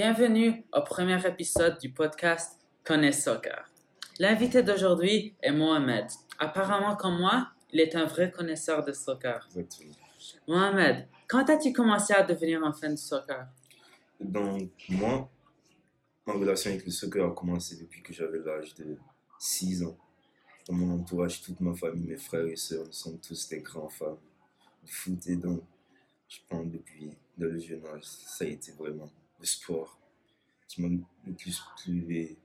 Bienvenue au premier épisode du podcast Connais Soccer. L'invité d'aujourd'hui est Mohamed. Apparemment, comme moi, il est un vrai connaisseur de soccer. Exactement. Mohamed, quand as-tu commencé à devenir un fan de soccer? Donc, moi, ma relation avec le soccer a commencé depuis que j'avais l'âge de 6 ans. Dans mon entourage, toute ma famille, mes frères et sœurs, nous sommes tous des grands fans de foot. Et donc, je pense depuis de le jeune âge, ça a été vraiment le sport qui m'a le plus plu et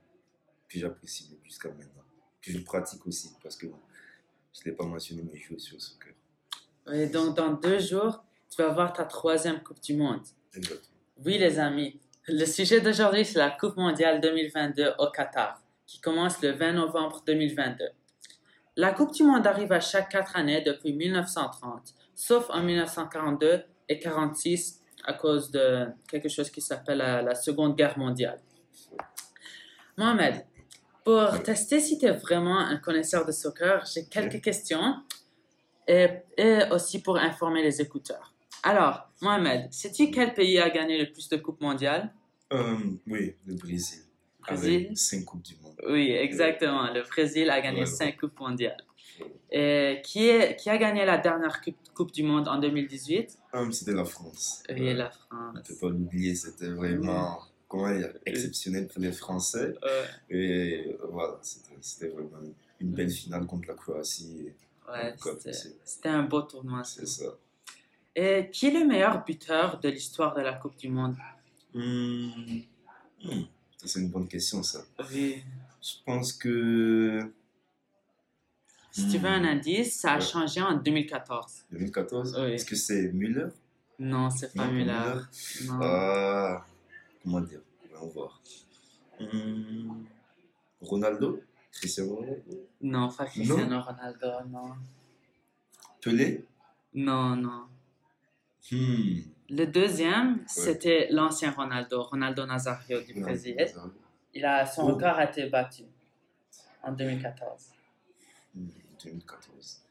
que j'apprécie le plus jusqu'à maintenant. Que je pratique aussi, parce que je ne l'ai pas mentionné, mais je joue aussi au soccer. Et donc, dans deux jours, tu vas voir ta troisième Coupe du Monde. Exactement. Oui, les amis, le sujet d'aujourd'hui, c'est la Coupe mondiale 2022 au Qatar, qui commence le 20 novembre 2022. La Coupe du Monde arrive à chaque quatre années depuis 1930, sauf en 1942 et 46 à cause de quelque chose qui s'appelle la, la Seconde Guerre mondiale. Mohamed, pour tester si tu es vraiment un connaisseur de soccer, j'ai quelques questions et, et aussi pour informer les écouteurs. Alors, Mohamed, sais-tu quel pays a gagné le plus de Coupes mondiales? Euh, oui, le Brésil. Brésil? Avec 5 Coupes du Monde. Oui, exactement. Le Brésil a gagné Ouais. 5 Coupes mondiales. Et qui, est, qui a gagné la dernière coupe, coupe du Monde en 2018 Ah, c'était la France. Oui, Ouais. la On ne France. peut pas l'oublier, c'était vraiment comment dire, exceptionnel pour les Français. Euh, Et euh, voilà, c'était vraiment une belle finale contre la Croatie. ouais, c'était- un beau tournoi. C'est ça. Et qui est le meilleur buteur de l'histoire de la Coupe du Monde? Hmm. Ça, c'est une bonne question, ça. Oui. Je pense que Si tu veux un indice, ça a Ouais. changé en 2014. 2014, Oui. est-ce que c'est Müller Non, c'est pas Non, Müller. Non. Ah, comment dire? On va voir. Hmm. Ronaldo? Cristiano Ronaldo? Non, pas Cristiano Ronaldo, non. Pelé? Non, non. Hmm. Le deuxième, c'était l'ancien Ronaldo, Ronaldo Nazario du Non, Brésil. Nazario. Il a, son Oh. record a été battu en 2014. Hmm, 2014.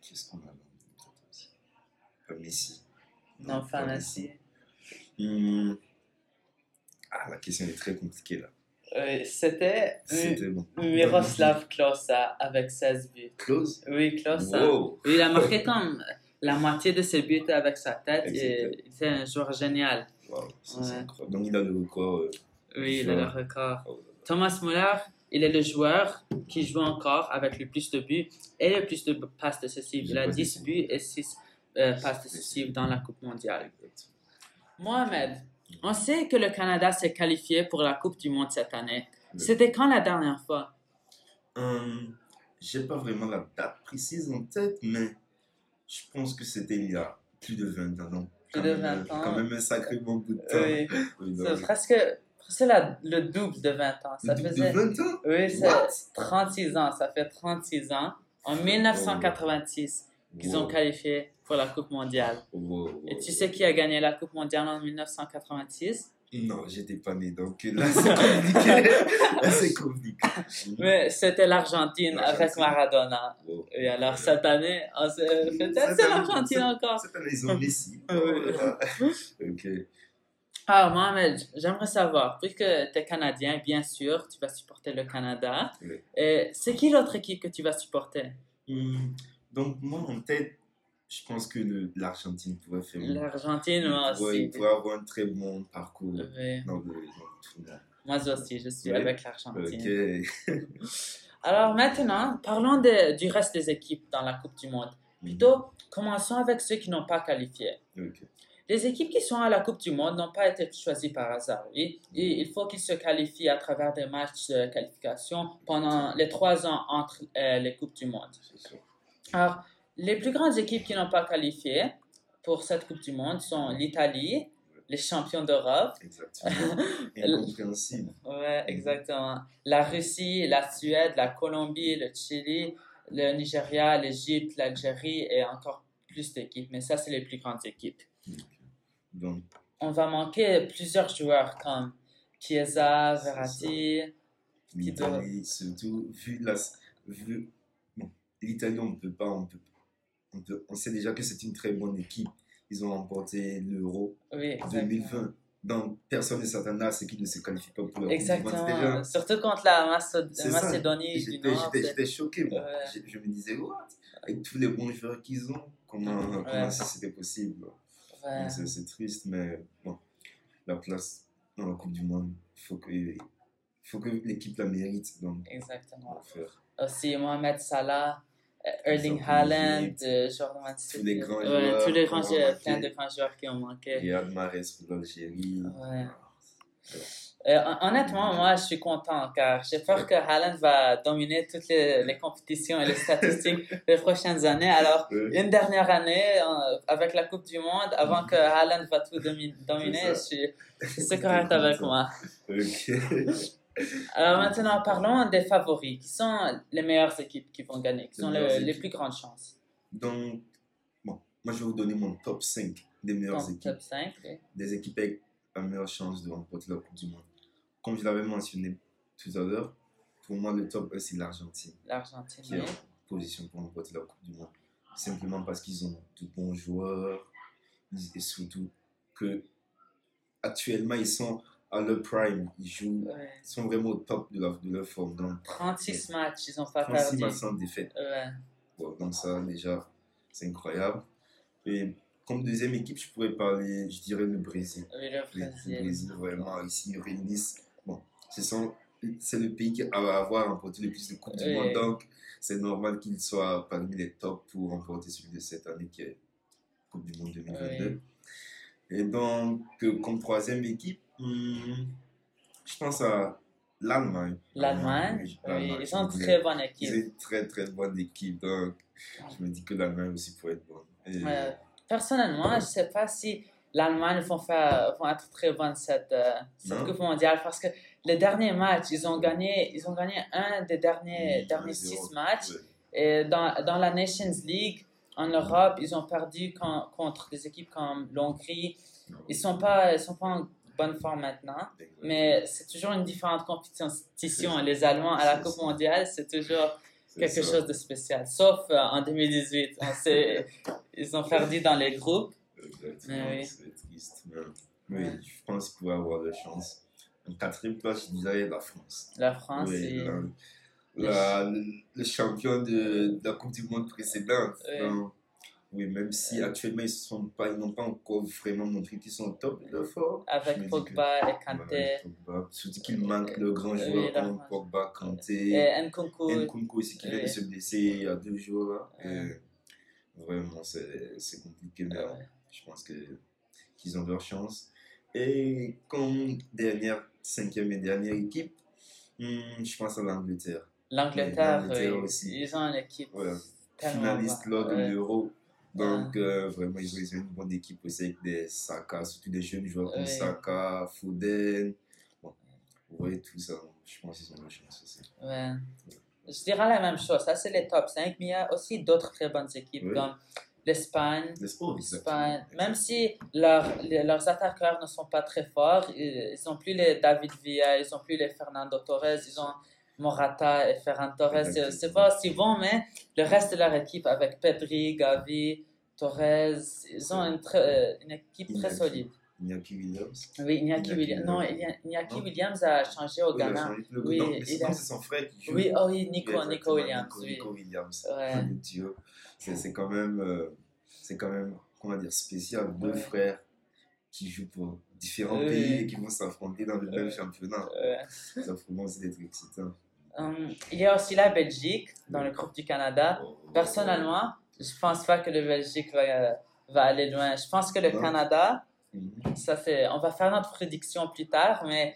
Qu'est-ce qu'on a en 2014 Pas Messi. Non, pas Messi. Hmm. Ah, la question est très compliquée là. Oui, c'était C'était bon. Miroslav Klose avec 16 buts. Close Oui, Klose. Wow. Il a marqué comme la moitié de ses buts avec sa tête et Exactement. il était un joueur génial. Wow, c'est Ouais. incroyable. Donc il a le record. euh, Oui, il a le record. oh, Thomas Müller, il est le joueur qui joue encore avec le plus de buts et le plus de passes décisives. Il a 10 buts et 6 passes décisives dans la Coupe mondiale. Mohamed, on sait que le Canada s'est qualifié pour la Coupe du Monde cette année. C'était quand la dernière fois? Hum, J'ai pas vraiment la date précise en tête, mais je pense que c'était il y a plus de 20 ans. Plus quand de même, 20 ans. Quand même un sacré bon bout de temps. Oui, Oui, c'est presque, la- le double de 20 ans. Ça de- de faisait, 20 ans? Oui, c'est What? 36 ans. Ça fait 36 ans. En 1986, qu'ils ont Wow. qualifié pour la Coupe mondiale. Wow, wow, Et tu wow. sais qui a gagné la Coupe mondiale en 1986 Non, j'étais pas né, donc là c'est compliqué. là c'est compliqué. Mais c'était l'Argentine avec. Maradona. Wow. Et alors cette année, on s'est- c'est l'Argentine encore. Cette année, ils ont Messi. Voilà. ok. Ah, Mohamed, j'aimerais savoir, puisque tu es Canadien, bien sûr, tu vas supporter le Canada. Oui. Et c'est qui l'autre équipe que tu vas supporter? Hum, Donc, moi, en tête, je pense que l'Argentine pourrait faire. L'Argentine, moi aussi. Il pourrait avoir un très bon parcours Oui. dans le, dans le tournoi. Moi aussi, je suis Oui. avec l'Argentine. Ok. Alors maintenant, parlons de- du reste des équipes dans la Coupe du Monde. Plutôt, commençons avec ceux qui n'ont pas qualifié. Ok. Les équipes qui sont à la Coupe du Monde n'ont pas été choisies par hasard. Et il faut qu'ils se qualifient à travers des matchs de qualification pendant les trois ans entre euh, les Coupes du Monde. Alors, les plus grandes équipes qui n'ont pas qualifié pour cette Coupe du Monde sont l'Italie, les champions d'Europe, Exactement. Incompréhensible. ouais, exactement, la Russie, la Suède, la Colombie, le Chili, le Nigeria, l'Égypte, l'Algérie et encore plus d'équipes. Mais ça, c'est les plus grandes équipes. Donc, on va manquer plusieurs joueurs comme Chiesa, Verratti. Qui surtout, vu la. Vu, bon, l'Italie, on ne peut pas. On, peut, on, peut- on sait déjà que c'est une très bonne équipe. Ils ont remporté l'Euro Oui, exactement. 2020. Donc, personne ne s'attendait à ce qu'ils ne se qualifient pas pour le Exactement. Déjà... Surtout contre la Macédonie du J'étais- Nord. J'étais j'étais choqué, moi. Ouais. Je, je me disais, what? Avec tous les bons joueurs qu'ils ont, comment, Ouais. comment ça c'était possible? Ouais. C'est triste, mais bon, la place dans la Coupe du Monde, il faut que, faut que l'équipe la mérite. Donc, on Exactement. Aussi Mohamed Salah, euh, Erling Haaland, mérite. euh, City. Tous les grands Ouais, joueurs tous les grands joueurs, plein de grands joueurs qui ont manqué. Riyad Mahrez pour l'Algérie. Ouais. Euh, hon- honnêtement, moi, je suis content car j'ai peur que Haaland va dominer toutes les, les compétitions et les statistiques les prochaines années. Alors, une dernière année euh, avec la Coupe du Monde, avant que Haaland va tout domi- dominer, je suis, suis correct avec moi. Alors maintenant, parlons des favoris. Qui sont les meilleures équipes qui vont gagner Qui Les sont meilleures le- les plus grandes chances Donc, bon, moi je vais vous donner mon top 5 des meilleures Ton équipes. top 5 Des équipes avec la meilleure chance de remporter la Coupe du Monde. Comme je l'avais mentionné tout à l'heure, pour moi le top 1 c'est l'Argentine. L'Argentine. qui est en position pour remporter la Coupe du Monde. Simplement parce qu'ils ont de bons joueurs et surtout que actuellement ils sont à leur prime. Ils jouent, Ouais. ils sont vraiment au top de, leur forme. Donc 36 matchs, ils n'ont pas 36 perdu. matchs sans défaite. Ouais. Bon, donc ça déjà c'est incroyable. Et comme deuxième équipe, je pourrais parler, je dirais le Brésil. Oui, le Le, le Brésil. Brésil vraiment ici ils réunissent. Sont c'est le pays qui va avoir remporté le plus de Coupes du. Monde, donc c'est normal qu'il soit parmi les tops pour remporter celui de cette année qui est Coupe du Monde 2022. Et donc, euh, comme troisième équipe, hmm, je pense à l'Allemagne. L'Allemagne, Oui, ils ont une très bonne équipe. ont une très très bonne équipe, donc je me dis que l'Allemagne aussi pourrait être bonne. Et- Euh, personnellement, je ne sais pas si l'Allemagne vont, faire, vont être très bonne cette, euh, cette. Coupe mondiale parce que les derniers matchs, ils ont gagné, ils ont gagné un des derniers, Oui, derniers 1-0. six matchs. Et dans, dans la Nations League, en Europe, ils ont perdu con- contre des équipes comme l'Hongrie. Ils ne sont, pas- ils sont pas en bonne forme maintenant. Mais c'est toujours une différente compétition. Les Allemands à la Coupe mondiale, c'est toujours quelque ça. chose de spécial. Sauf euh, en 2018, on sait, ils ont perdu dans les groupes. Exactement, oui. c'est triste. Mais, Ouais. je pense qu'il pourrait avoir de chance. En quatrième place, je dirais la France. La France, Oui, et- la- la- le, le champion de, de la Coupe du Monde précédente. Oui. Donc, oui, même si actuellement ils sont pas, n'ont pas encore vraiment montré qu'ils sont au top de forme. avec Pogba et Kanté. Surtout qu'il manque la comme France. Pogba, Kanté, et Nkunku. Nkunku aussi qui vient de se blesser il y a deux jours. là. Vraiment, c'est compliqué, mais je pense qu'ils ont leur chance. Et comme dernière, cinquième et dernière équipe, hmm, je pense à l'Angleterre. L'Angleterre, oui, aussi. ils ont une équipe Finaliste lors de Ouais. l'Euro. Donc, euh, vraiment, ils ont, une bonne équipe aussi avec des Saka, surtout des jeunes joueurs comme. Saka, Foden. Bon, vous voyez tout ça. Je pense qu'ils ont leur chance aussi. Ouais. Je dirais la même chose. Ça, c'est les top 5, mais il y a aussi d'autres très bonnes équipes comme l'Espagne. Même si leurs- les- leurs attaqueurs ne sont pas très forts, ils n'ont plus les David Villa, ils n'ont plus les Fernando Torres, ils ont Morata et Ferran Torres. C'est- pas aussi bon, mais le reste de leur équipe avec Pedri, Gavi, Torres, ils ont une, très- une équipe très solide. Iñaki Williams. Oui, Iñaki Iñaki Williams. Non. Iñaki Non. Williams a changé au Oui, Ghana. Oui, non, il c'est a- non, c'est son frère qui joue. Oui, oh oui, Nico, Oui, Williams. Nico, oui. Nico Williams. Ouais. C'est c'est quand même, euh, c'est quand même, comment dire, spécial. Deux Ouais. frères qui jouent pour différents pays et qui vont s'affronter dans le même championnat. Ça vraiment aussi d'être excitant. Hum, il y a aussi la Belgique dans le groupe du Canada. Oh. Personnellement, je pense pas que la Belgique va, va aller loin. Je pense que le Non. Canada, Mhm. ça fait, on va faire notre prédiction plus tard, mais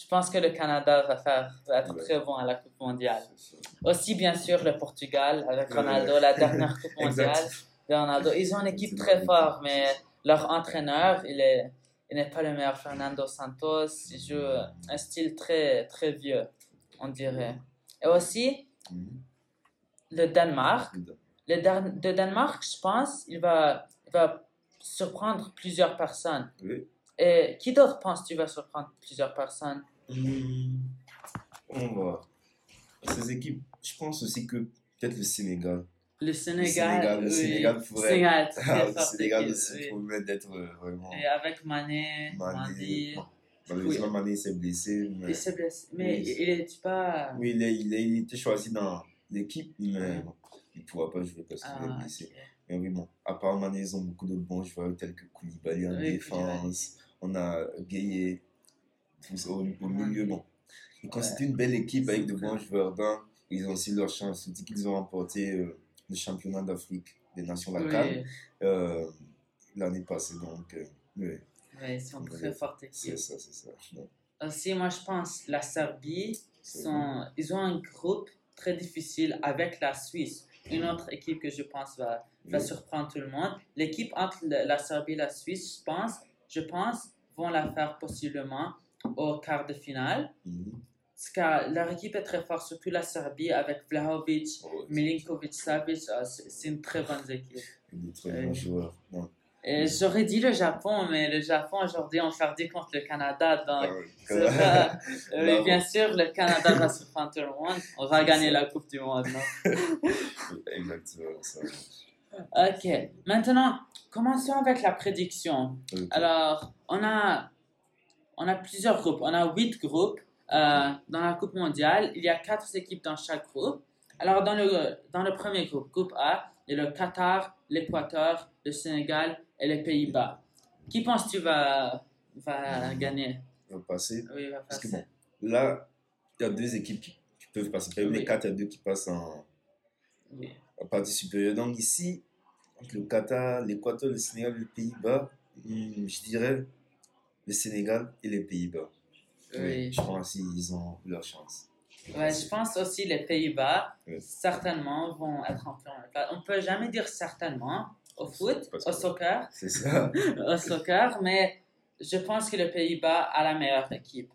je pense que le Canada va, faire, va être Ouais. très bon à la Coupe mondiale. Aussi, bien sûr, le Portugal avec Ouais. Ronaldo, la dernière Coupe mondiale. De Ronaldo. Ils ont une équipe très forte, mais leur entraîneur, il est, il n'est pas le meilleur. Fernando Santos, il joue un style très, très vieux, on dirait. Et aussi, Mhm. le Danemark. Le, Dan- le Danemark, je pense, il va, il va surprendre plusieurs personnes. Oui. Et qui d'autre penses-tu va surprendre plusieurs personnes? Hmm, On va voir. Ces équipes, je pense aussi que peut-être le Sénégal Le Sénégal, Sénégal, le. Sénégal pourrait- Sénégal, Ah, le Sénégal aussi oui. promet d'être euh, vraiment. Et avec Mané, Mané. Malheureusement, Mané s'est blessé. Mais... il s'est blessé. Mais Oui. il est pas. Oui, il, est- il, était choisi dans l'équipe, mais bon, il ne pourra pas jouer parce qu'il est Ah, blessé. Mais oui, bon, à part Mané, ils ont beaucoup de bons joueurs tels que Koulibaly en défense. On a Gueye, tous au, au milieu. Bon, ils constituent une belle équipe avec de bons joueurs dedans. Ils ont aussi leur chance. Je dis qu'ils ont remporté euh, le championnat d'Afrique des Nations, Oui, CAN, euh, l'année passée. Donc, euh, oui, ils sont très fortes c'est ça, c'est ça. Donc, Aussi, moi, je pense la Serbie, ils ont un groupe très difficile avec la Suisse. Une autre équipe que je pense va, va surprendre tout le monde. L'équipe entre la Serbie et la Suisse, je pense, je pense, vont la faire possiblement au quart de finale. Mhm. Parce que leur équipe est très forte, surtout la Serbie avec Vlahovic, Oh, Milinkovic, Savic. ah, C'est une très bonne équipe. des très Ouais. bons joueurs. Non. Et J'aurais dit le Japon, mais le Japon aujourd'hui ont perdu contre le Canada. Donc, Ah, euh, bien sûr, le Canada va surprendre tout le monde. On va C'est gagner ça. la Coupe du Monde. non? Exactement ça. Ok, maintenant, commençons avec la prédiction. Alors, on a, on a plusieurs groupes. On a huit groupes euh, dans la Coupe mondiale. Il y a quatre équipes dans chaque groupe. Alors, dans le, dans le premier groupe, groupe A, il y a le Qatar, l'Équateur, le Sénégal et les Pays-Bas. Qui penses-tu va, va gagner? Va passer. Oui, va Parce que passer. là, il y a deux équipes qui, qui peuvent passer. Parmi Oui. les quatre, il y a deux qui passent en, Oui. Partie supérieure. Donc ici, entre le Qatar, l'Équateur, le Sénégal les Pays-Bas, hmm, je dirais le Sénégal et les Pays-Bas. Oui. Je pense qu'ils ont leur chance. Ouais, je pense aussi les Pays-Bas, Oui. certainement, vont être en première place. On peut jamais dire certainement au foot, au soccer, C'est ça. au soccer, mais je pense que les Pays-Bas a la meilleure équipe.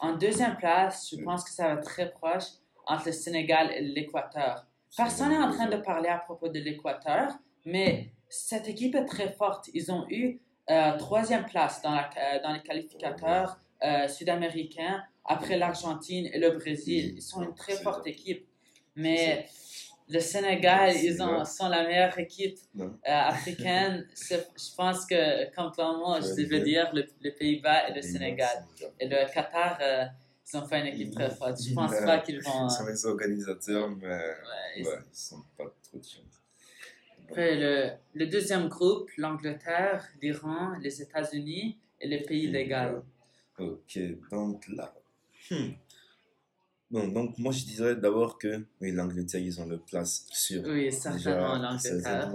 En deuxième place, je pense que ça va être très proche entre le Sénégal et l'Équateur. Personne n'est en train de parler à propos de l'Équateur, mais cette équipe est très forte. Ils ont eu euh, troisième place dans, la- euh, dans les qualificateurs euh, sud-américains après l'Argentine et le Brésil. Ils sont une très forte équipe. Mais le Sénégal, ils ont, sont la meilleure équipe euh, africaine. Je pense que, comme toi, moi, je veux dire le, les Pays-Bas et le Sénégal. Et le Qatar, ils ont fait une équipe très forte. Je pense Ouais. pas qu'ils vont. Ils sont les organisateurs, mais ouais, ils- ouais, ils sont pas trop de chance. Après, le, le deuxième groupe, l'Angleterre, l'Iran, les États-Unis et les pays de Galles. Ok, donc là. hmm. Bon, donc moi je dirais d'abord que oui, l'Angleterre, ils ont leur place sûre. Oui, certainement l'Angleterre.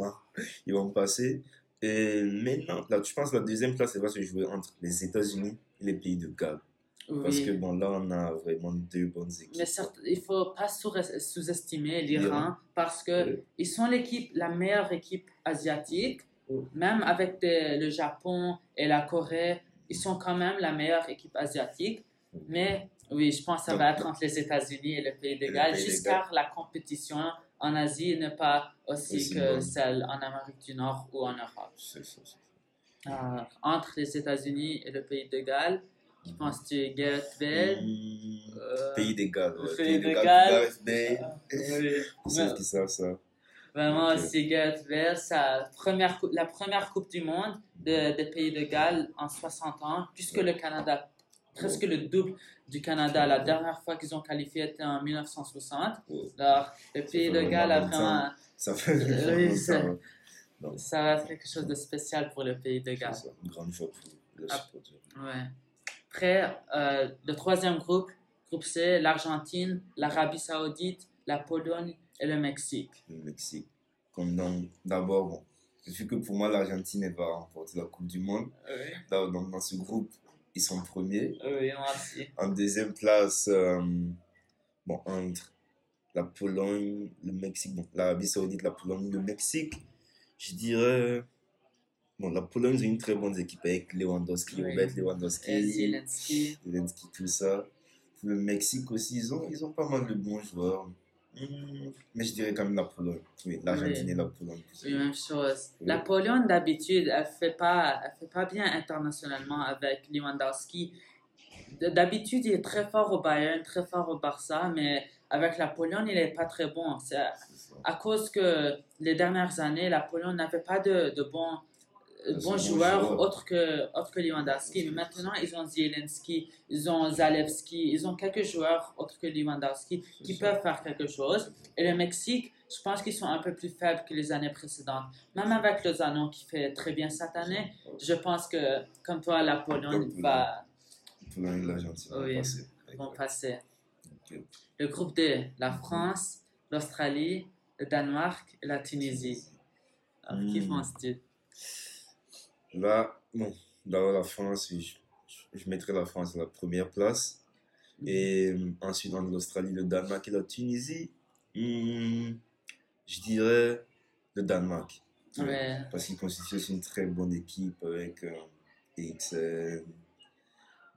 ils vont passer. Et maintenant, là, je pense que la deuxième place, elle va se jouer entre les États-Unis et les pays de Galles. Parce que bon, là, on a vraiment deux bonnes équipes. Mais certes, il faut pas sous- sous-estimer l'Iran parce que Oui. sont l'équipe, la meilleure équipe asiatique. Oui. Même avec le Japon et la Corée, ils sont quand même la meilleure équipe asiatique. Mais oui, je pense que ça Donc, va être entre les États-Unis et le pays de Galles, car la compétition en Asie n'est pas aussi, Aussi que celle en Amérique du Nord ou en Europe. C'est ça, c'est Euh, entre les États-Unis et le pays de Galles, qui Mhm. penses-tu Gareth ça. Bale euh, Pays des Galles. le ouais, pays de Galles. Gareth Bale. oui. Savent qui savent ça. Vraiment, Ok. c'est Gareth Bale, sa première, la première Coupe du Monde de- des pays de Galles en 60 ans, puisque le Canada, presque le double du Canada. La dernière fois qu'ils ont qualifié était en 1960. Ouais. Alors, le pays de Galles a vraiment. Ça fait Oui, vraiment c'est- ça. Donc, Ça va être quelque chose de spécial pour le pays de c'est Galles. une grande fois pour le Ah. sport. Ouais. Après, euh, le troisième groupe, groupe C, l'Argentine, l'Arabie Saoudite, la Pologne et le Mexique. le Mexique. Comme d'abord, bon, vu que pour moi, l'Argentine elle va remporter la Coupe du Monde. Oui, Dans, dans, dans ce groupe, ils sont premiers. oui, moi aussi. En deuxième place, euh, bon, entre la Pologne, le Mexique, bon, l'Arabie Saoudite, la Pologne, le Mexique, je dirais. Bon, la Pologne, c'est une très bonne équipe avec Lewandowski, Oui. Robert Et Lewandowski, Zelensky. Zelensky, tout ça. Le Mexique aussi, ils ont, ils ont pas mal de bons joueurs. Hmm, mais je dirais quand même la Pologne. Oui, l'Argentine Oui. et la Pologne. Oui, même chose. Oui. La Pologne, d'habitude, elle fait pas, elle fait pas bien internationalement avec Lewandowski. D'habitude, il est très fort au Bayern, très fort au Barça, mais avec la Pologne, il n'est pas très bon. C'est ça. à cause que les dernières années, la Pologne n'avait pas de, de bons, bons bons joueurs autres que, autres que Lewandowski. Mais maintenant, ils ont Zielinski, ils ont Zalewski, ils ont quelques joueurs autres que Lewandowski qui ça. peuvent faire quelque chose. Et le Mexique, je pense qu'ils sont un peu plus faibles que les années précédentes. Même avec Lozano qui fait très bien cette année, je pense que, comme toi, la Pologne va, Pologne l'Argentine Oui. passer. vont passer. Le groupe D, la France, l'Australie, le Danemark et la Tunisie. Alors, Qui Hmm. Là, bon, dans la France, je, je- mettrais la France à la première place. Et euh, ensuite, dans l'Australie, le Danemark et la Tunisie, hmm, je dirais le Danemark. Ouais. Parce qu'ils constituent aussi une très bonne équipe avec euh, Eriksen,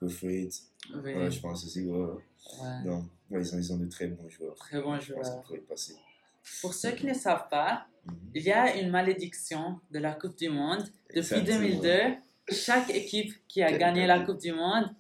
Buffett. Je pense aussi. Ouais. Donc, ils, ont, ils ont de très bons joueurs. Très bon Je pense joueur. qu'ils pourraient passer. Pour ceux qui ne savent pas, Mhm. Il y a une malédiction de la Coupe du Monde. Depuis Exactement. 2002, chaque équipe qui a gagné la Coupe du Monde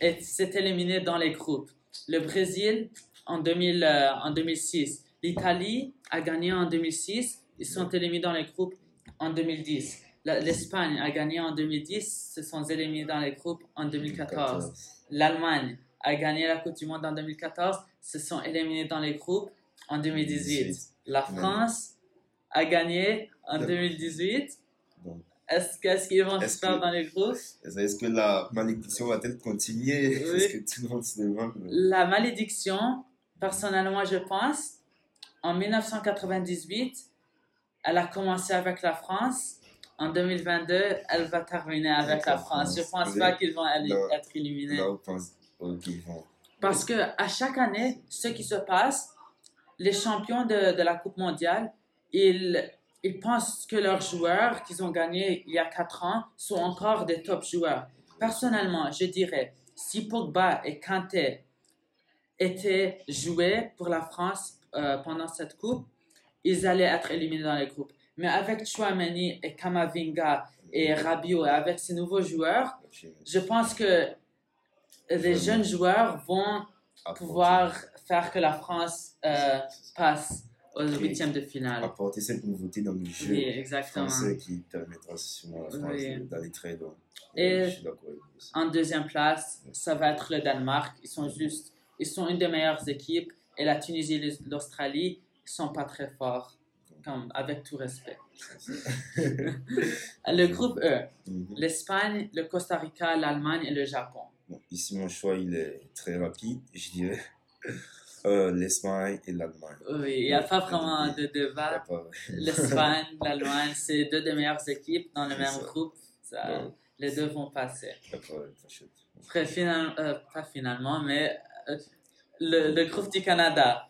est- s'est éliminée dans les groupes. Le Brésil en, 2000, euh, en 2006. L'Italie a gagné en 2006. Ils sont éliminés dans les groupes en 2010. La- L'Espagne a gagné en 2010. Se sont éliminés dans les groupes en 2014. L'Allemagne a gagné la Coupe du Monde en 2014. Se sont éliminés dans les groupes en 2018. La France a gagné en Ouais. 2018. Donc, Est-ce que- est-ce qu'ils vont se faire que- dans les groupes? Est-ce que la malédiction va-t-elle continuer? Oui. Est-ce que tout le monde se demande La malédiction, personnellement, je pense, en 1998, elle a commencé avec la France. En 2022, elle va terminer avec Avec la France. Je France. pense pas qu'ils vont aller- être éliminés. Là, on pense ok, ils vont. Parce que à chaque année, ce qui se passe, les champions de, de la Coupe mondiale, ils, ils pensent que leurs joueurs qu'ils ont gagnés il y a 4 ans sont encore des top joueurs. Personnellement, je dirais, si Pogba et Kanté étaient joués pour la France euh, pendant cette Coupe, ils allaient être éliminés dans les groupes. Mais avec Chouameni et Kamavinga et Rabiot, et avec ces nouveaux joueurs, je pense que les jeunes joueurs vont pouvoir faire que la France euh, passe aux huitièmes de finale. apporter cette nouveauté dans le jeu Oui, exactement. français qui permettra sûrement à la France Oui. d'aller très loin. Et-. En deuxième place, ça va être le Danemark. Ils sont juste, ils sont une des meilleures équipes. Et la Tunisie et l'Australie, ils sont pas très forts, comme, avec tout respect. Le groupe E, Mhm. l'Espagne, le Costa Rica, l'Allemagne et le Japon. Bon, ici, mon choix, il est très rapide. Je dirais euh, l'Espagne et l'Allemagne. Oui, il n'y a pas vraiment de débat. L'Espagne, l'Allemagne, c'est deux des meilleures équipes dans le même ça. groupe. Ça, Bon. Les deux vont passer. Après, final, euh, pas finalement, mais euh, le, le groupe du Canada,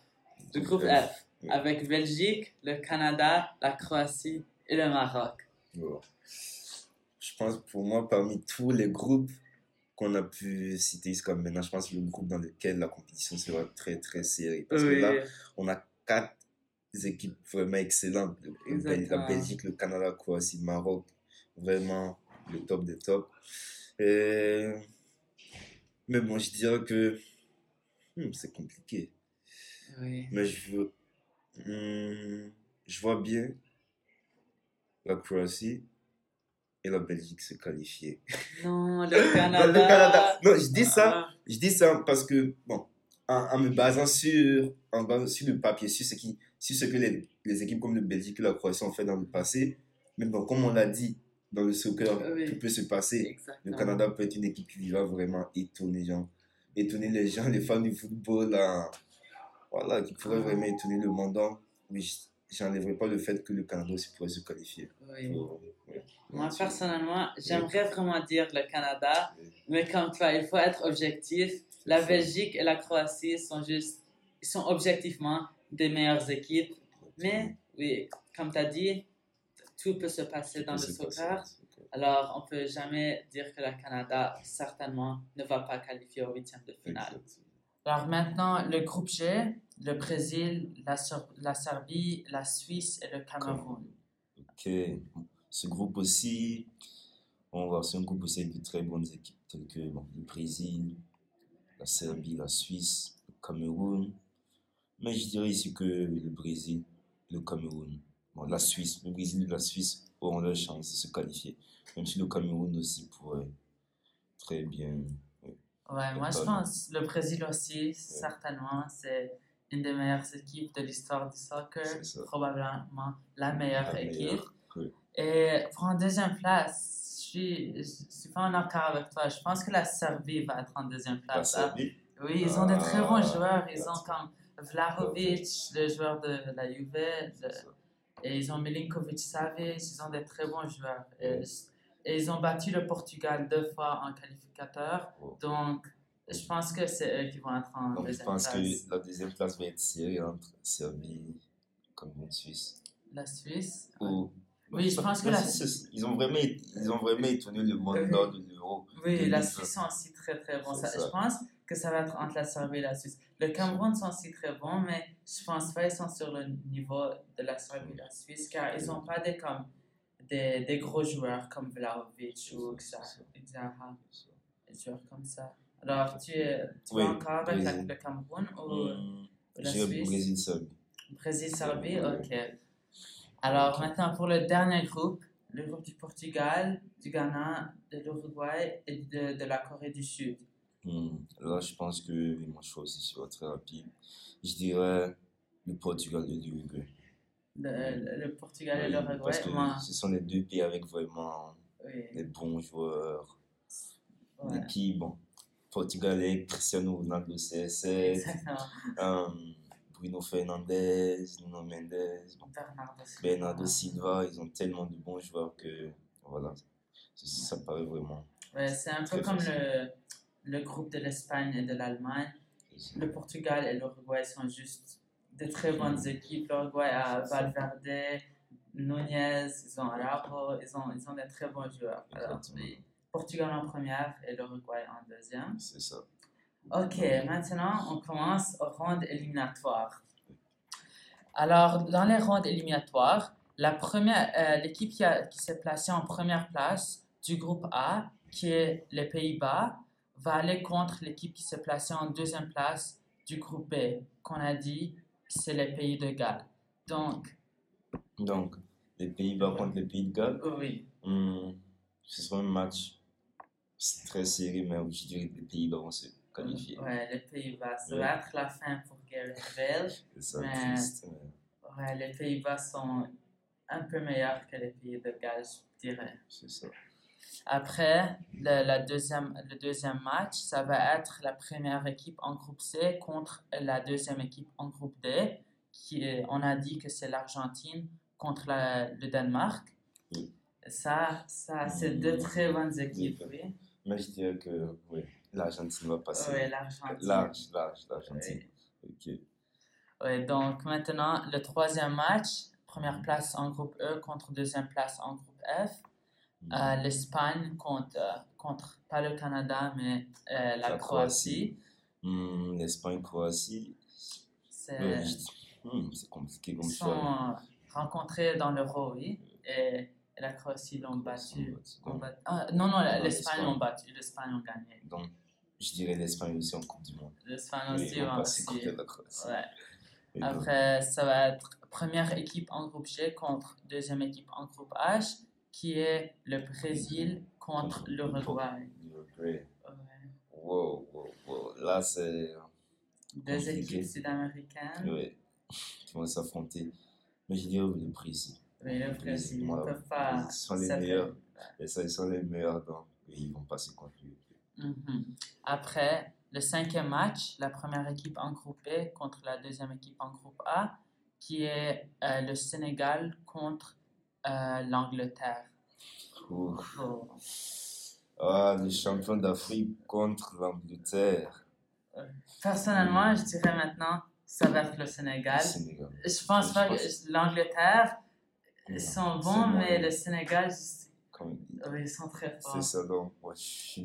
le groupe F, Oui. avec Belgique, le Canada, la Croatie et le Maroc. Bon. Je pense, pour moi, parmi tous les groupes qu'on a pu citer jusqu'à maintenant, je pense que le groupe dans lequel la compétition sera très, très serrée. Parce que là, on a quatre équipes vraiment excellentes. Exactement. La Belgique, le Canada, la Croatie, le Maroc. Vraiment le top des tops. Et... Mais bon, je dirais que hmm, c'est compliqué. oui. Mais je veux. hmm, je vois bien la Croatie et la Belgique se qualifier. Non, le Canada. le Canada. Non, je dis ça Ah, je dis ça parce que, bon, en, en me basant sur, en basant sur le papier, sur ce, qui, sur ce que les, les équipes comme le Belgique et la Croatie ont fait dans le passé, mais bon, comme on l'a dit, dans le soccer, Oui. tout peut se passer. Le. Canada peut être une équipe qui va vraiment étonner, genre, étonner les gens, les fans du football, là, voilà, qui pourrait Ah. vraiment étonner le monde. Oui, je- j'enlèverai pas le fait que le Canada aussi pourrait se qualifier. Oui. Pour- ouais. Moi, personnellement, j'aimerais vraiment dire le Canada, Oui. mais comme toi, il faut être objectif. La ça. Belgique et la Croatie sont juste, ils sont objectivement des meilleures équipes. Mais oui, comme tu as dit, tout peut se passer Tout dans le passer soccer. Alors, on peut jamais dire que le Canada, certainement, ne va pas qualifier au huitième de finale. Exactement. Alors maintenant, le groupe G, le Brésil, la, la Serbie, la Suisse et le Cameroun. Ok. Ce groupe aussi, on va c'est un groupe aussi avec de très bonnes équipes, telles que bon, le Brésil, la Serbie, la Suisse, le Cameroun. Mais je dirais ici que le Brésil, le Cameroun, bon, la Suisse, le Brésil et la Suisse auront leur chance de se qualifier. Même si le Cameroun aussi pourrait très bien. oui. Ouais, moi je pense le Brésil aussi, certainement, c'est une des meilleures équipes de l'histoire du soccer, probablement la meilleure La équipe. meilleure, oui. Et pour en deuxième place, je suis, je suis pas en accord avec toi. Je pense que la Serbie va être en deuxième La place. hein. Serbie, Oui, ils ont de très bons Ah, joueurs. Ils ont comme Vlahovic, le joueur de la Juve, le- et ils ont Milinkovic Savic. Ils ont de très bons joueurs. Et ils ont battu le Portugal deux fois en qualificateur. Oh. Donc, je pense que c'est eux qui vont être en Donc, je deuxième pense place. que la deuxième place va être serrée entre Serbie, Cameroun, Suisse. La Suisse. Ou- Oui, je pense que la- Suisse, ils ont vraiment, ils ont vraiment étonné le monde lors de l'Euro. Oui, la. Suisse sont aussi très très bons. C'est Ça- ça. Je pense que ça va être entre la Serbie et la Suisse. Le Cameroun sont aussi très bons, mais je pense pas qu'ils sont sur le niveau de la Serbie et la Suisse car ils n'ont pas des, comme, des, des gros joueurs comme Vlahovic ou Zaha, des joueurs comme ça. Alors, tu, es, tu Oui, vas encore avec la- le Cameroun ou Hum, la Suisse? Brésil, Serbie. Brésil-Serbie? Oui. Ok. Alors, maintenant pour le dernier groupe, le groupe du Portugal, du Ghana, de l'Uruguay et de, de la Corée du Sud. Hum, Là, je pense que mon choix aussi sera très rapide. Je dirais le Portugal et l'Uruguay. Le, le- le Portugal et l'Uruguay, Parce que moi, ce sont les deux pays avec vraiment oui, des bons joueurs. ouais, L'équipe, bon, Portugal avec Cristiano Ronaldo CR7, exactement. hum, Bruno Fernandes, Nuno Mendes, Bernardo Silva. Bernardo Silva, ils ont tellement de bons joueurs que voilà, ça, ça paraît vraiment. Ouais, c'est un peu comme le, le groupe de l'Espagne et de l'Allemagne. Le Portugal et l'Uruguay sont juste de très bonnes équipes. L'Uruguay a Valverde, Nunez, ils ont Araujo, ils ont, ils ont des très bons joueurs. Alors, Exactement. oui, Portugal en première et l'Uruguay en deuxième. C'est ça. Ok, maintenant on commence aux rondes éliminatoires. Alors, dans les rondes éliminatoires, la première, euh, l'équipe qui, a- qui s'est placée en première place du groupe A, qui est les Pays-Bas, va aller contre l'équipe qui s'est placée en deuxième place du groupe B, qu'on a dit c'est les Pays de Galles. Donc, Donc, les Pays-Bas contre les Pays de Galles, oui, hum, ce sera un match très serré, mais je dirais que les Pays-Bas vont se qualifier. ouais, les Pays-Bas, ça Ouais. va être la fin pour Gareth Bale. C'est ça, Mais- triste. mais Ouais, les Pays-Bas sont un peu meilleurs que les Pays de Galles, je dirais. C'est ça. Après, le, la deuxième, le deuxième match, ça va être la première équipe en groupe C contre la deuxième équipe en groupe D, qui est, on a dit que c'est l'Argentine contre la- le Danemark. Oui. Ça, ça c'est deux très bonnes équipes, Oui. oui. Mais je dirais que oui, l'Argentine va passer. Oui, l'Argentine. Large, large, l'Argentine. Oui. Ok. Oui, donc maintenant, le troisième match, première place en groupe E contre deuxième place en groupe F. Euh, L'Espagne contre, euh, contre, pas le Canada, mais euh, la, La Croatie. L'Espagne, Croatie. C'est- Ouais, je- hum, c'est compliqué comme Ils sont euh, rencontrés dans l'Euro, oui. Et la Croatie l'ont battu. bat- ah, non, non, l'Espagne l'ont battu. L'Espagne ont gagné. donc, je dirais l'Espagne aussi en Coupe du Monde. L'Espagne Oui, aussi Croatie. Ouais. Et donc, Après, ça va être première équipe en groupe G contre deuxième équipe en groupe H, qui est le Brésil contre l'Uruguay. l'Uruguay. Ouais. Wow, wow, wow. Là, c'est. Deux Compliqué. équipes sud-américaines. Ouais, qui vont s'affronter. Mais je dirais le Brésil. Ils Voilà. Ils sont les meilleurs. Et ça, ils sont les meilleurs, donc ils vont passer contre lui. Mhm. Après, le cinquième match, la première équipe en groupe B contre la deuxième équipe en groupe A, qui est euh, le Sénégal contre euh, l'Angleterre. Oh. Ah, les champions d'Afrique contre l'Angleterre. Personnellement, je dirais maintenant, ça va être le Le Sénégal. Sénégal. Je pense pas que l'Angleterre, ils sont bons, bon. mais le Sénégal, Comme- ils sont très C'est forts. ça, donc.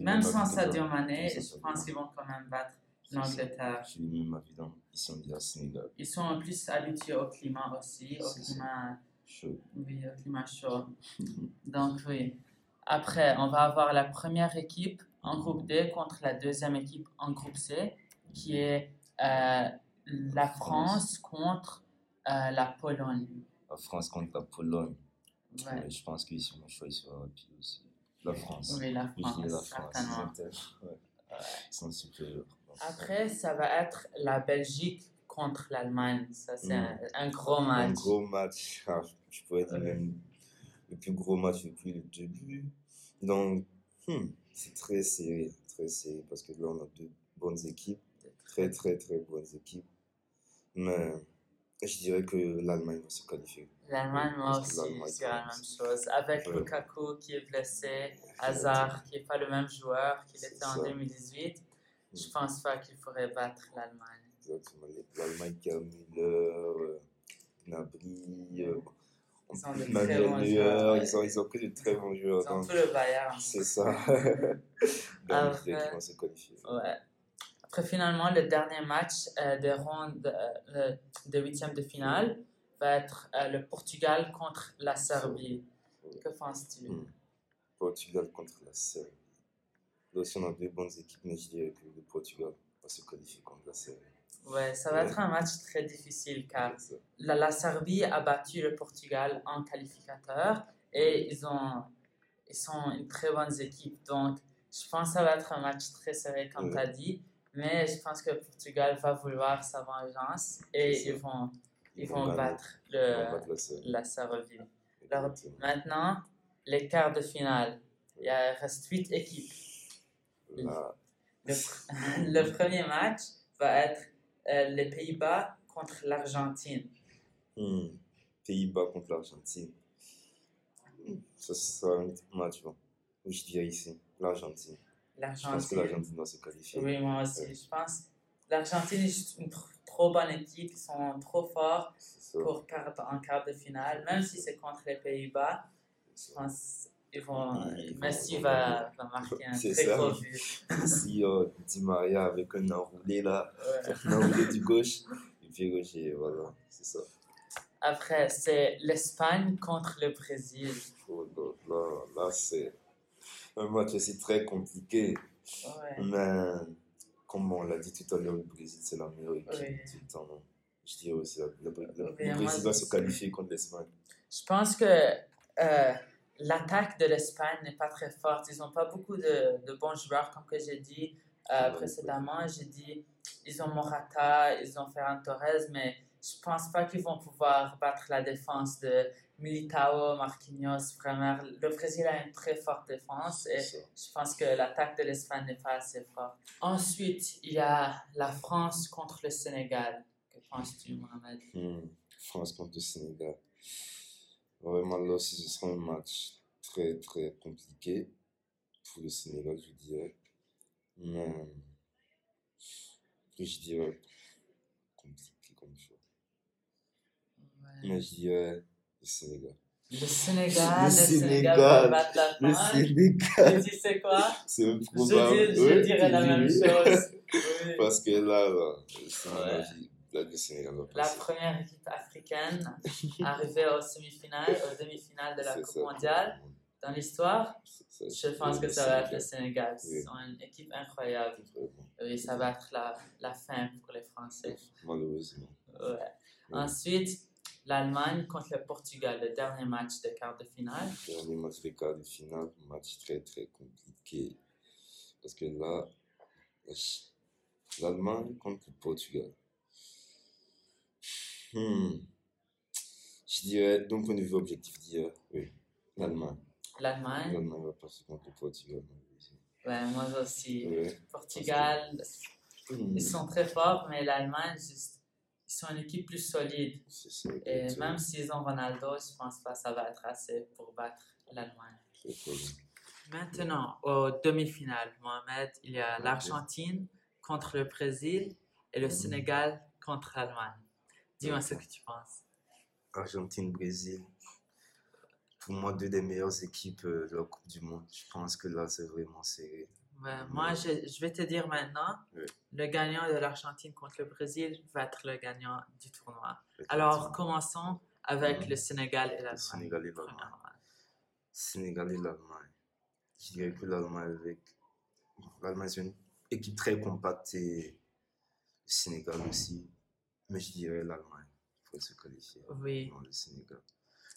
Même sans Sadio. Mané, je pense qu'ils vont quand même battre l'Angleterre. Je dit la Sénégal. Ils sont en plus habitués au climat aussi, au C'est ça. climat, Chaud. oui, au climat chaud. Donc oui. Après, on va avoir la première équipe en groupe D contre la deuxième équipe en groupe C, qui est euh, la France contre euh, la Pologne. La France contre la Pologne. Ouais. Mais je pense qu'ici, mon choix sera rapide aussi. La France. Oui, la dirais la France, France. ouais. Supérieurs. Après, ça va être la Belgique contre l'Allemagne. Ça, c'est Mm. un, un gros Un match. gros match. Ah, je pourrais dire même le plus gros match depuis le début. Donc, hmm, c'est très serré. Très serré parce que là, on a deux bonnes équipes. Très, très, très bonnes équipes. Mais je dirais que l'Allemagne va se qualifier. L'Allemagne, moi aussi, l'Allemagne c'est la même chose. Avec Ouais. Lukaku qui est blessé, Hazard qui n'est pas le même joueur qu'il était en ça. 2018, je Mm. pense pas qu'il pourrait battre l'Allemagne. Exactement. L'Allemagne qui a Müller, euh, Gnabry, euh, Ils ont de très bons joueurs, ils ont, ils ont que de très bons joueurs. Ils ont tout le Bayern. C'est ça. Donc, Après- je dirais qu'ils vont se qualifier. Ouais. Après, finalement, le dernier match euh, des rondes euh, de huitième de finale va être euh, le Portugal contre la Serbie. Que penses-tu? Mm. Portugal contre la Serbie. Là aussi, on a deux bonnes équipes, mais je dirais que le Portugal va se qualifier contre la Serbie. Ouais, ça va être un match très difficile car la Serbie a battu le Portugal en qualificateur et ils, ont, ils sont une très bonne équipe. Donc, je pense que ça va être un match très serré, comme Ouais. tu as dit. Mais je pense que le Portugal va vouloir sa vengeance et ils vont, ils Ils vont battre, vont le, battre la Serbie. maintenant, les quarts de finale. Il y a- il reste huit équipes. Là, Le, le premier match va être euh, les Pays-Bas contre l'Argentine. hmm, Pays-Bas contre l'Argentine. Hmm, Ça sera un match, bon. Je dirais ici, l'Argentine. Je pense que L'Argentine. l'Argentine doit se qualifier. Oui, moi aussi. Ouais. Je pense l'Argentine est juste une tr- trop bonne équipe. Ils sont trop forts pour quart, en quart de finale. Même si c'est contre les Pays-Bas, je pense qu'ils vont. Ils vont- Messi ils vont va, va marquer un très ça. gros but. Si euh, Di Maria avec un enroulé là, Ouais. un enroulé du gauche, et puis gauche, et voilà, c'est ça. Après, c'est l'Espagne contre le Brésil. Oh, là, là, là, c'est un match aussi très compliqué. Ouais. Mais comme on l'a dit tout à l'heure, le Brésil, c'est la meilleure équipe du temps. non Je dirais aussi, le, moi Brésil va se qualifier contre l'Espagne. Je pense que euh, l'attaque de l'Espagne n'est pas très forte. Ils n'ont pas beaucoup de, de bons joueurs, comme que j'ai dit euh, précédemment. J'ai dit, ils ont Morata, ils ont Ferran Torres, mais je pense pas qu'ils vont pouvoir battre la défense de Militao, Marquinhos. Vraiment, le Brésil a une très forte défense et je pense que l'attaque de l'Espagne n'est pas assez forte. Ensuite, il y a la France contre le Sénégal. Que penses-tu, Mohamed? Hmm, France contre le Sénégal. Vraiment, là aussi, ce sera un match très, très compliqué pour le Sénégal, je dirais. Mais je dirais compliqué comme choix. Mais je dirais le Sénégal. Le Sénégal, Le Sénégal Sénégal, va battre la Le France. Sénégal, Tu sais quoi? c'est Je, dis- je dirais la même dis- chose. Oui. Parce que là, là, Sénégal, Ouais. le Sénégal va La première équipe africaine arrivée aux semi-finales, aux demi-finales de la Coupe ça. mondiale dans l'histoire, je pense que ça va être le Sénégal. Ils sont une équipe incroyable. Oui, ça va être la, la fin pour les Français. Malheureusement. Ouais. Ensuite, l'Allemagne contre le Portugal, le dernier match de quart de finale. Dernier match de quart de finale, match très très compliqué. Parce que là, l'Allemagne contre le Portugal. Hmm. Je dirais, point de vue objectif d'hier, oui, l'Allemagne. L'Allemagne, L'Allemagne va passer contre le Portugal. ouais, moi aussi. Ouais. Portugal, Hmm. ils sont très forts, mais l'Allemagne, juste, ils sont une équipe plus solide. Ça. Et même s'ils ont Ronaldo, je pense pas que ça va être assez pour battre l'Allemagne. Maintenant, aux demi-finales, Mohamed, il y a l'Argentine contre le Brésil et le Mhm. Sénégal contre l'Allemagne. Dis-moi ce que tu penses. Argentine, Brésil. Pour moi, deux des meilleures équipes euh, de la Coupe du Monde. Je pense que là, c'est vraiment serré. Ouais, moi, je, je vais te dire maintenant, le gagnant de l'Argentine contre le Brésil va être le gagnant du tournoi. Alors, commençons avec Mhm. le Sénégal et le l'Allemagne. Sénégal et l'Allemagne. Sénégal et l'Allemagne. Je dirais que l'Allemagne avec l'Allemagne, c'est une équipe très compacte et le Sénégal aussi. Mais je dirais l'Allemagne pour se qualifier. Oui. Non, le Sénégal.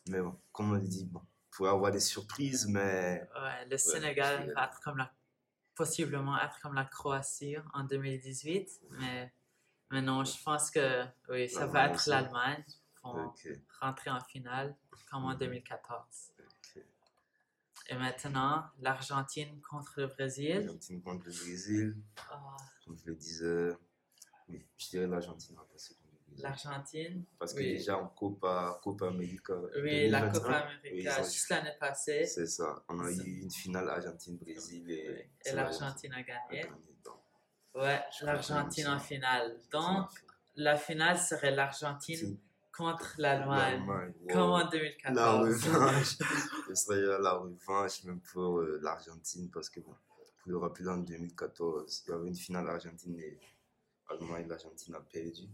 Mais bon, comme on le dit, bon, il pourrait avoir des surprises, mais Ouais, le Sénégal va être comme la, possiblement être comme la Croatie en 2018, mais, mais non, je pense que oui, ça va être l'Allemagne. Ils vont ok. rentrer en finale comme en 2014. ok. Et maintenant, l'Argentine contre le Brésil. L'Argentine contre le Brésil, Ah, comme je le disais, oui, je dirais l'Argentine va passer contre le Brésil. L'Argentine. Parce que oui. déjà en Copa, Copa América, Oui, la 2021, Copa América, juste l'année passée. c'est ça. On a eu une finale Argentine-Brésil oui, et, l'Argentine a a gagné. Donc, Ouais, l'Argentine en finale. Donc, la finale serait l'Argentine contre l'Allemagne. l'Allemagne, wow. Comme en La 2014. revanche. Ce serait la revanche même pour euh, l'Argentine parce que, bon, pour le rappeler, en 2014, il y avait une finale Argentine et Allemagne. L'Argentine a perdu.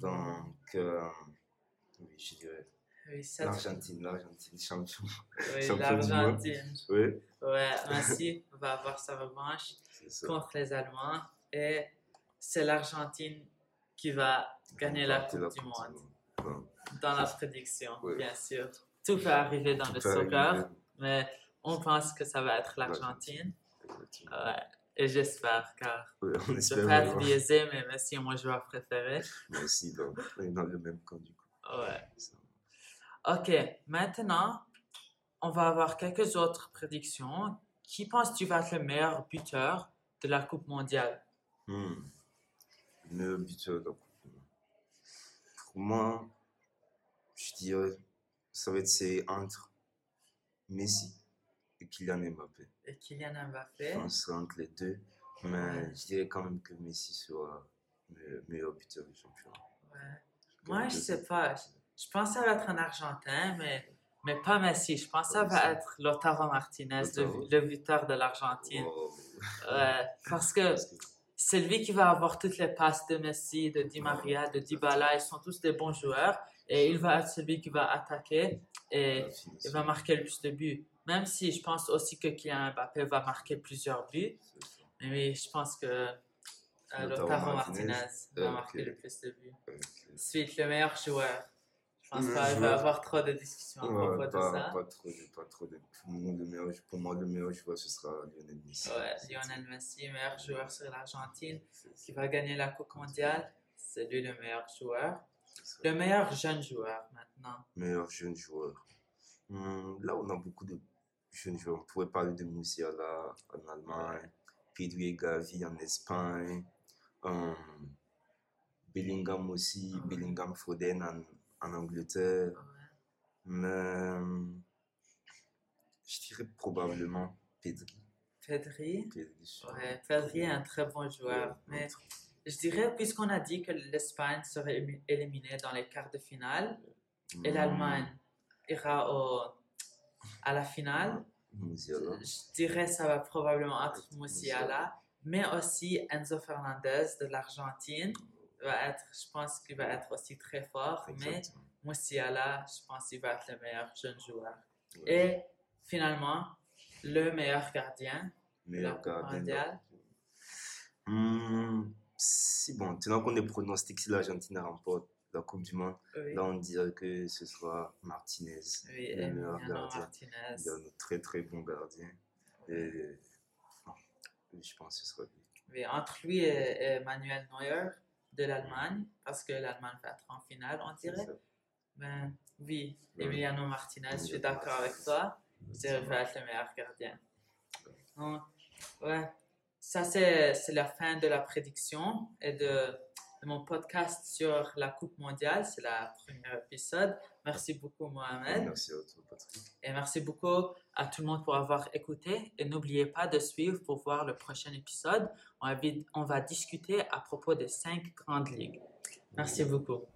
Donc, euh, oui, je dirais Oui, l'Argentine, l'Argentine, champion. oui, champion du monde. l'Argentine. Oui, Ouais, Messi va avoir sa revanche contre les Allemands et c'est l'Argentine qui va gagner la Coupe du Monde. Dans la prédiction, Ouais. bien sûr. Tout peut arriver dans Tout le soccer, arriver. mais on pense que ça va être l'Argentine. Ouais. Et j'espère, car Ouais, on je espère être vraiment. biaisé, mais Messi est mon joueur préféré. Moi aussi, donc, on est dans le même camp du coup. Ouais. Ok, maintenant, on va avoir quelques autres prédictions. Qui penses-tu va être le meilleur buteur de la Coupe mondiale? Hmm. Le meilleur buteur de la Coupe Monde. Pour moi, je dirais, ça va être c'est entre Messi et Kylian Mbappé. Et Kylian Mbappé? que c'est entre les deux, mais je dirais quand même que Messi sera le meilleur buteur du championnat. Ouais. Moi, je sais pas. Je pense que ça va être un Argentin, mais, mais pas Messi. Je pense que ça va être Lautaro Martinez, le, le buteur de l'Argentine. Wow. Ouais, Parce que- c'est lui qui va avoir toutes les passes de Messi, de Di Maria, de Dybala. Ils sont tous des bons joueurs. Et il va être celui qui va attaquer et il va marquer le plus de buts. Même si je pense aussi que Kylian Mbappé va marquer plusieurs buts. Mais oui, je pense que euh, Lautaro Martinez. Va marquer le plus de buts. Ok. Ensuite, le meilleur joueur. Je pense Le pas qu'il va y avoir trop de discussions à Ouais, propos de pas, ça. pas trop, pas trop de, pour, moi, le meilleur, pour moi, le meilleur joueur, ce sera Lionel Messi. Ouais, Lionel Messi, meilleur joueur sur l'Argentine, qui va gagner la Coupe mondiale. C'est lui le meilleur joueur. Le meilleur jeune joueur maintenant. meilleur jeune joueur. Hmm, là, on a beaucoup de jeunes joueurs. On pourrait parler de Musiala en Allemagne, Pedri et Gavi en Espagne, hum, Bellingham aussi, Ouais. Bellingham Foden en, en Angleterre. Ouais. Mais hum, je dirais probablement Pedri. Pedri? Pedri Ouais, Pedri est un très bon joueur. Mais je dirais, puisqu'on a dit que l'Espagne serait éliminée dans les quarts de finale et Hmm, l'Allemagne ira au, à la finale, je dirais ça va probablement être Musiala, mais aussi Enzo Fernandez de l'Argentine va être, je pense qu'il va être aussi très fort, mais. Musiala, je pense qu'il va être le meilleur jeune joueur. Ouais. Et finalement, le meilleur gardien Meilleur gardien. Hmm, si bon, tenant qu'on est pronostic si l'Argentine remporte la Coupe du Monde, Oui, là on dirait que ce sera Martinez, oui le meilleur gardien. Martinez. Il y a un très très bon gardien. Et bon, je pense que ce sera lui. Oui, entre lui et, et Manuel Neuer de l'Allemagne, parce que l'Allemagne va être en finale, on dirait. Ben, oui. Emiliano Martinez, je suis d'accord avec toi. C'est va être le meilleur gardien. Donc, ouais, ça c'est la fin de la prédiction et de, de mon podcast sur la Coupe mondiale. C'est le premier épisode. Merci beaucoup, Mohamed. Merci à toi, Patrick. Et merci beaucoup à tout le monde pour avoir écouté. Et n'oubliez pas de suivre pour voir le prochain épisode. On va, on va discuter à propos des cinq grandes ligues. Merci beaucoup.